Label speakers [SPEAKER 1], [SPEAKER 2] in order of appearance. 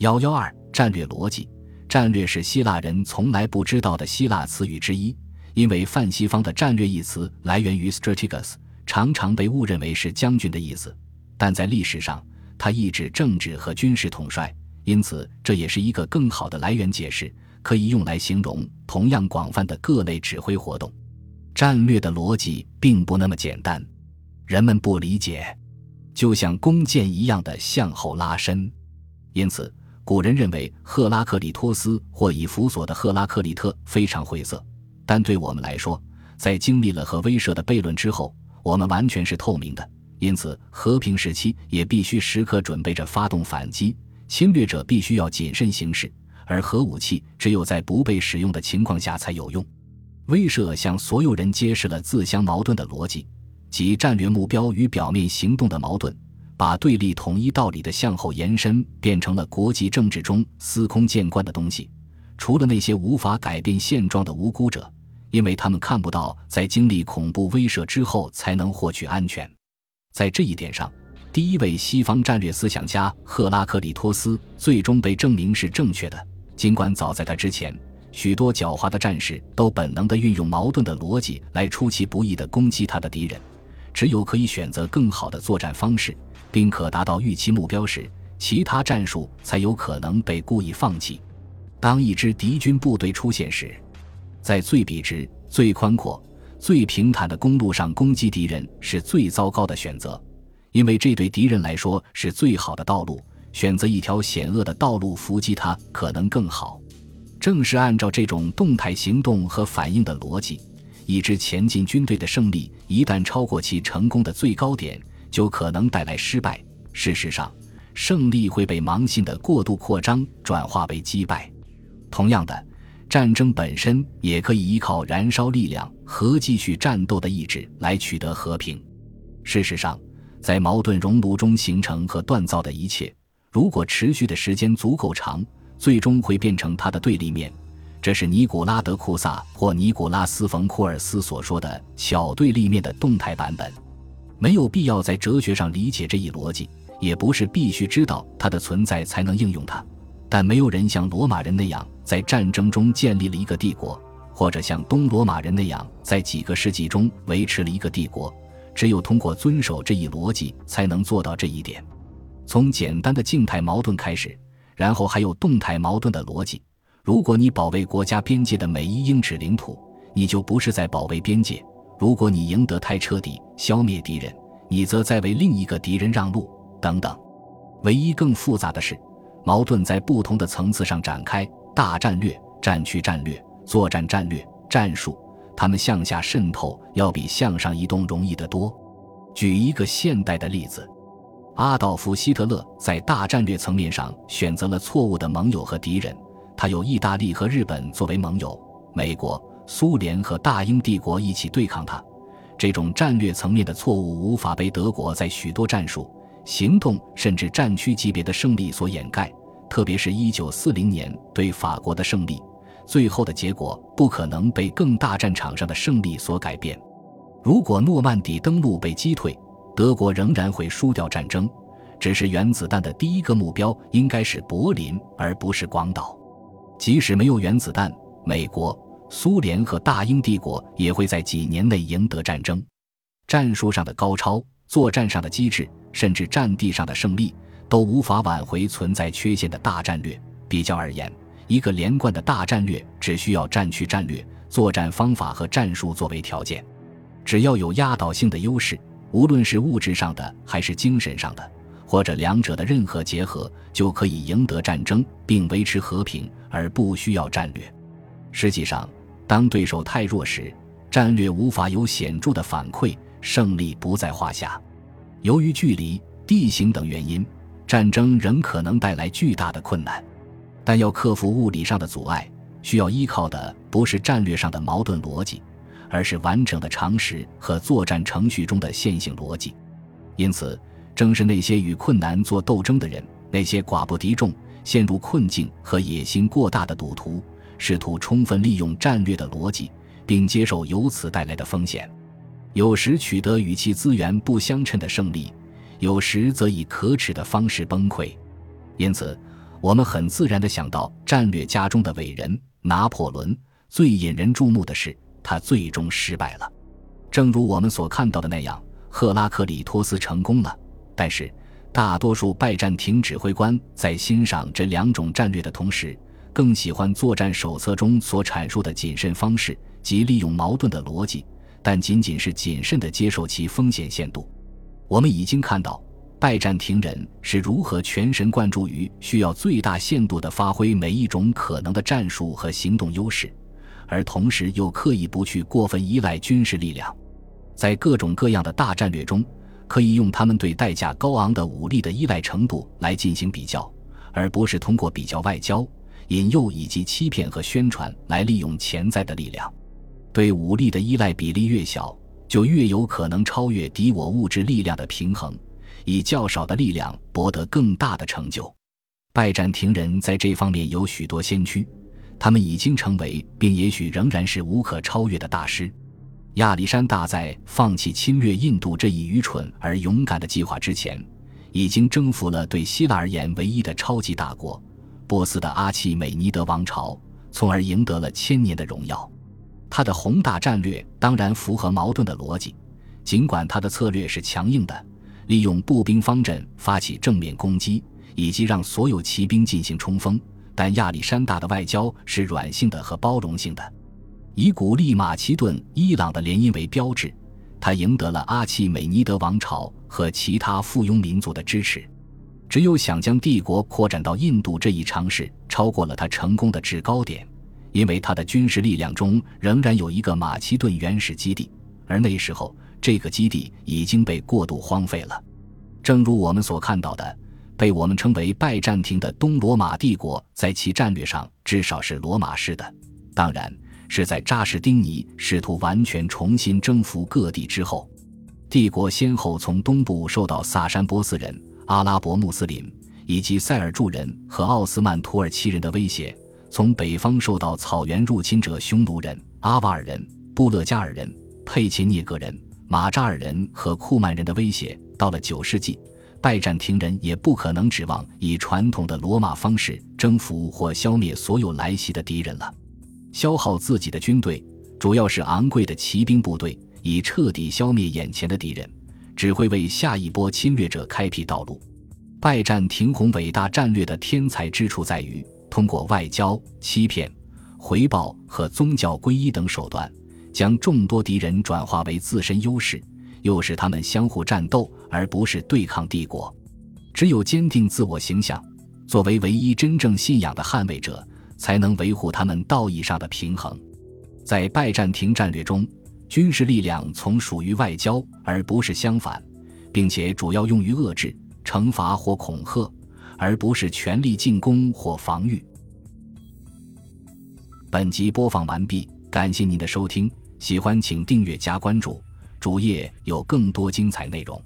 [SPEAKER 1] 幺幺二战略逻辑，战略是希腊人从来不知道的希腊词语之一，因为泛西方的战略一词来源于 strategos，常常被误认为是将军的意思，但在历史上，它意指政治和军事统帅，因此这也是一个更好的来源解释，可以用来形容同样广泛的各类指挥活动。战略的逻辑并不那么简单，人们不理解，就像弓箭一样的向后拉伸，因此。古人认为赫拉克利托斯或以弗所的赫拉克利特非常晦涩，但对我们来说，在经历了核威慑的悖论之后，我们完全是透明的。因此，和平时期也必须时刻准备着发动反击，侵略者必须要谨慎行事，而核武器只有在不被使用的情况下才有用。威慑向所有人揭示了自相矛盾的逻辑，即战略目标与表面行动的矛盾。把对立统一道理的向后延伸变成了国际政治中司空见惯的东西，除了那些无法改变现状的无辜者，因为他们看不到在经历恐怖威慑之后才能获取安全。在这一点上，第一位西方战略思想家赫拉克利托斯最终被证明是正确的。尽管早在他之前，许多狡猾的战士都本能地运用矛盾的逻辑来出其不意地攻击他的敌人，只有可以选择更好的作战方式。并可达到预期目标时，其他战术才有可能被故意放弃。当一支敌军部队出现时，在最笔直、最宽阔、最平坦的公路上攻击敌人是最糟糕的选择，因为这对敌人来说是最好的道路。选择一条险恶的道路伏击他可能更好。正是按照这种动态行动和反应的逻辑，一支前进军队的胜利一旦超过其成功的最高点。就可能带来失败。事实上，胜利会被盲信的过度扩张转化为击败。同样的，战争本身也可以依靠燃烧力量和继续战斗的意志来取得和平。事实上，在矛盾熔炉中形成和锻造的一切，如果持续的时间足够长，最终会变成它的对立面。这是尼古拉德库萨或尼古拉斯冯库尔斯所说的“小对立面”的动态版本。没有必要在哲学上理解这一逻辑，也不是必须知道它的存在才能应用它。但没有人像罗马人那样在战争中建立了一个帝国，或者像东罗马人那样在几个世纪中维持了一个帝国。只有通过遵守这一逻辑，才能做到这一点。从简单的静态矛盾开始，然后还有动态矛盾的逻辑。如果你保卫国家边界的每一英尺领土，你就不是在保卫边界。如果你赢得太彻底，消灭敌人，你则在为另一个敌人让路，等等。唯一更复杂的是，矛盾在不同的层次上展开：大战略、战区战略、作战战略、战术。它们向下渗透要比向上移动容易得多。举一个现代的例子：阿道夫·希特勒在大战略层面上选择了错误的盟友和敌人，他有意大利和日本作为盟友，美国。苏联和大英帝国一起对抗他，这种战略层面的错误无法被德国在许多战术、行动甚至战区级别的胜利所掩盖。特别是一九四零年对法国的胜利，最后的结果不可能被更大战场上的胜利所改变。如果诺曼底登陆被击退，德国仍然会输掉战争。只是原子弹的第一个目标应该是柏林，而不是广岛。即使没有原子弹，美国。苏联和大英帝国也会在几年内赢得战争，战术上的高超、作战上的机智，甚至战地上的胜利，都无法挽回存在缺陷的大战略。比较而言，一个连贯的大战略只需要战区战略、作战方法和战术作为条件，只要有压倒性的优势，无论是物质上的还是精神上的，或者两者的任何结合，就可以赢得战争并维持和平，而不需要战略。实际上。当对手太弱时，战略无法有显著的反馈，胜利不在话下。由于距离、地形等原因，战争仍可能带来巨大的困难。但要克服物理上的阻碍，需要依靠的不是战略上的矛盾逻辑，而是完整的常识和作战程序中的线性逻辑。因此，正是那些与困难做斗争的人，那些寡不敌众、陷入困境和野心过大的赌徒。试图充分利用战略的逻辑，并接受由此带来的风险，有时取得与其资源不相称的胜利，有时则以可耻的方式崩溃。因此，我们很自然地想到战略家中的伟人拿破仑。最引人注目的是，他最终失败了。正如我们所看到的那样，赫拉克里托斯成功了，但是大多数拜占庭指挥官在欣赏这两种战略的同时，更喜欢作战手册中所阐述的谨慎方式，及利用矛盾的逻辑，但仅仅是谨慎地接受其风险限度。我们已经看到。拜占庭人是如何全神贯注于需要最大限度地发挥每一种可能的战术和行动优势，而同时又刻意不去过分依赖军事力量。在各种各样的大战略中，可以用他们对代价高昂的武力的依赖程度来进行比较，而不是通过比较外交、引诱以及欺骗和宣传来利用潜在的力量。对武力的依赖比例越小，就越有可能超越敌我物质力量的平衡。以较少的力量博得更大的成就，拜占庭人在这方面有许多先驱，他们已经成为并也许仍然是无可超越的大师。亚历山大在放弃侵略印度这一愚蠢而勇敢的计划之前，已经征服了对希腊而言唯一的超级大国——波斯的阿契美尼德王朝，从而赢得了千年的荣耀。他的宏大战略当然符合矛盾的逻辑，尽管他的策略是强硬的。利用步兵方阵发起正面攻击，以及让所有骑兵进行冲锋。但亚历山大的外交是软性的和包容性的，以鼓励马其顿、伊朗的联姻为标志，他赢得了阿契美尼德王朝和其他附庸民族的支持。只有想将帝国扩展到印度这一尝试，超过了他成功的制高点，因为他的军事力量中仍然有一个马其顿原始基地，而那时候。这个基地已经被过度荒废了，正如我们所看到的，被我们称为拜占庭的东罗马帝国，在其战略上至少是罗马式的。当然，是在扎什丁尼试图完全重新征服各地之后，帝国先后从东部受到萨珊波斯人、阿拉伯穆斯林以及塞尔柱人和奥斯曼土耳其人的威胁，从北方受到草原入侵者匈奴人、阿瓦尔人、布勒加尔人、佩切涅格人。马扎尔人和库曼人的威胁，到了九世纪，拜占庭人也不可能指望以传统的罗马方式征服或消灭所有来袭的敌人了。消耗自己的军队，主要是昂贵的骑兵部队，以彻底消灭眼前的敌人，只会为下一波侵略者开辟道路。拜占庭宏伟大战略的天才之处在于，通过外交、欺骗、回报和宗教皈依等手段。将众多敌人转化为自身优势，又使他们相互战斗，而不是对抗帝国。只有坚定自我形象，作为唯一真正信仰的捍卫者，才能维护他们道义上的平衡。在拜占庭战略中，军事力量从属于外交，而不是相反，并且主要用于遏制、惩罚或恐吓，而不是全力进攻或防御。本集播放完毕，感谢您的收听。喜欢请订阅加关注，主页有更多精彩内容。